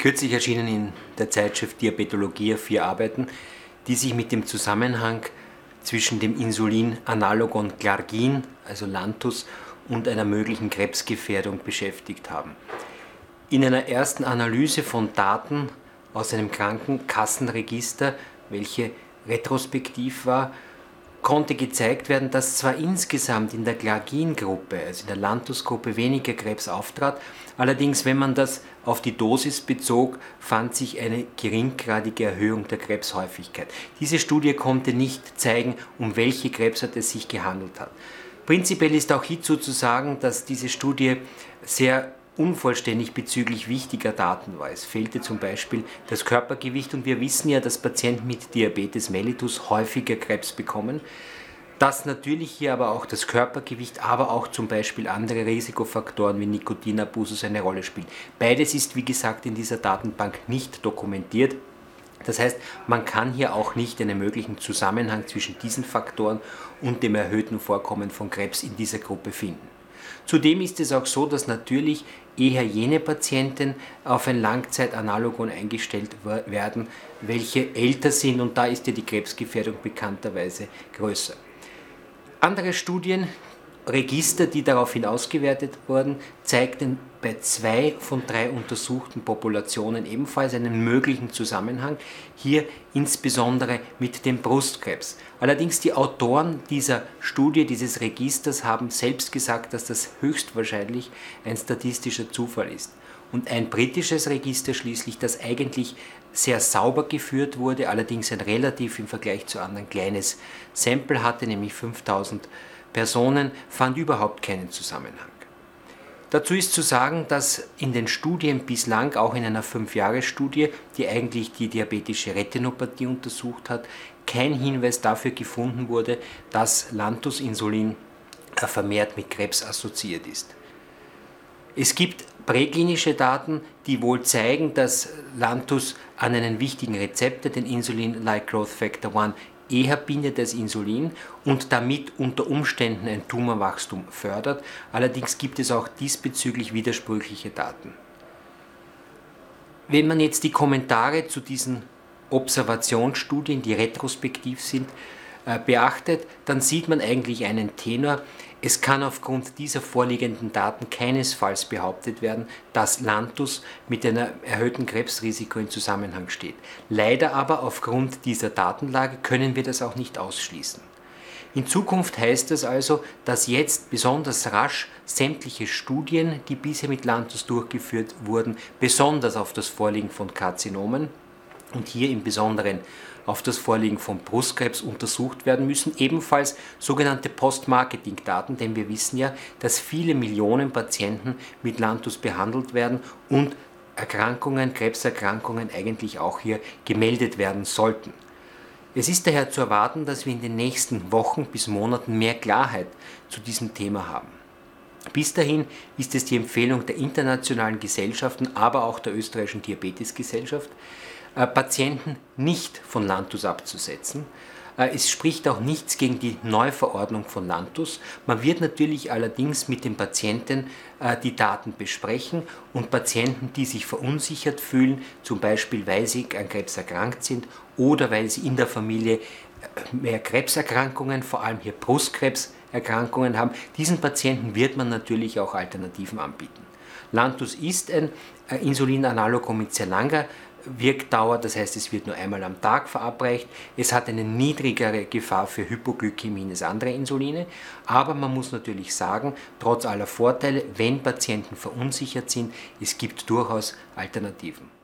Kürzlich erschienen in der Zeitschrift Diabetologie vier Arbeiten, die sich mit dem Zusammenhang zwischen dem Insulin-Analogon Glargin, also Lantus, und einer möglichen Krebsgefährdung beschäftigt haben. In einer ersten Analyse von Daten aus einem Krankenkassenregister, welche retrospektiv war, konnte gezeigt werden, dass zwar insgesamt in der Glagin-Gruppe, also in der Lantus-Gruppe, weniger Krebs auftrat, allerdings, wenn man das auf die Dosis bezog, fand sich eine geringgradige Erhöhung der Krebshäufigkeit. Diese Studie konnte nicht zeigen, um welche Krebsart es sich gehandelt hat. Prinzipiell ist auch hierzu zu sagen, dass diese Studie sehr unvollständig bezüglich wichtiger Daten war. Es fehlte zum Beispiel das Körpergewicht und wir wissen ja, dass Patienten mit Diabetes mellitus häufiger Krebs bekommen. Dass natürlich hier aber auch das Körpergewicht, aber auch zum Beispiel andere Risikofaktoren wie Nikotinabusus eine Rolle spielen. Beides ist, wie gesagt, in dieser Datenbank nicht dokumentiert. Das heißt, man kann hier auch nicht einen möglichen Zusammenhang zwischen diesen Faktoren und dem erhöhten Vorkommen von Krebs in dieser Gruppe finden. Zudem ist es auch so, dass natürlich eher jene Patienten auf ein Langzeitanalogon eingestellt werden, welche älter sind und da ist ja die Krebsgefährdung bekannterweise größer. Andere Studien, Register, die daraufhin ausgewertet wurden, zeigten bei zwei von drei untersuchten Populationen ebenfalls einen möglichen Zusammenhang, hier insbesondere mit dem Brustkrebs. Allerdings die Autoren dieser Studie, dieses Registers haben selbst gesagt, dass das höchstwahrscheinlich ein statistischer Zufall ist. Und ein britisches Register schließlich, das eigentlich sehr sauber geführt wurde, allerdings ein relativ im Vergleich zu anderen kleines Sample hatte, nämlich 5000 Personen, fand überhaupt keinen Zusammenhang. Dazu ist zu sagen, dass in den Studien bislang, auch in einer 5-Jahres-Studie, die eigentlich die diabetische Retinopathie untersucht hat, kein Hinweis dafür gefunden wurde, dass Lantus-Insulin vermehrt mit Krebs assoziiert ist. Es gibt präklinische Daten, die wohl zeigen, dass Lantus an einen wichtigen Rezeptor, den Insulin-like Growth Factor 1, eher bindet das Insulin und damit unter Umständen ein Tumorwachstum fördert. Allerdings gibt es auch diesbezüglich widersprüchliche Daten. Wenn man jetzt die Kommentare zu diesen Observationsstudien, die retrospektiv sind, beachtet, dann sieht man eigentlich einen Tenor. Es kann aufgrund dieser vorliegenden Daten keinesfalls behauptet werden, dass Lantus mit einem erhöhten Krebsrisiko in Zusammenhang steht. Leider aber aufgrund dieser Datenlage können wir das auch nicht ausschließen. In Zukunft heißt es also, dass jetzt besonders rasch sämtliche Studien, die bisher mit Lantus durchgeführt wurden, besonders auf das Vorliegen von Karzinomen und hier im Besonderen auf das Vorliegen von Brustkrebs untersucht werden müssen. Ebenfalls sogenannte Post-Marketing-Daten, denn wir wissen ja, dass viele Millionen Patienten mit Lantus behandelt werden und Erkrankungen, Krebserkrankungen eigentlich auch hier gemeldet werden sollten. Es ist daher zu erwarten, dass wir in den nächsten Wochen bis Monaten mehr Klarheit zu diesem Thema haben. Bis dahin ist es die Empfehlung der internationalen Gesellschaften, aber auch der österreichischen Diabetesgesellschaft, Patienten nicht von Lantus abzusetzen. Äh, es spricht auch nichts gegen die Neuverordnung von Lantus. Man wird natürlich allerdings mit den Patienten äh, die Daten besprechen und Patienten, die sich verunsichert fühlen, zum Beispiel weil sie an Krebs erkrankt sind oder weil sie in der Familie mehr Krebserkrankungen, vor allem hier Brustkrebserkrankungen haben, diesen Patienten wird man natürlich auch Alternativen anbieten. Lantus ist ein Insulinanalogon mit sehr langer Wirkdauer, das heißt, es wird nur einmal am Tag verabreicht. Es hat eine niedrigere Gefahr für Hypoglykämie als andere Insuline, aber man muss natürlich sagen, trotz aller Vorteile, wenn Patienten verunsichert sind, es gibt durchaus Alternativen.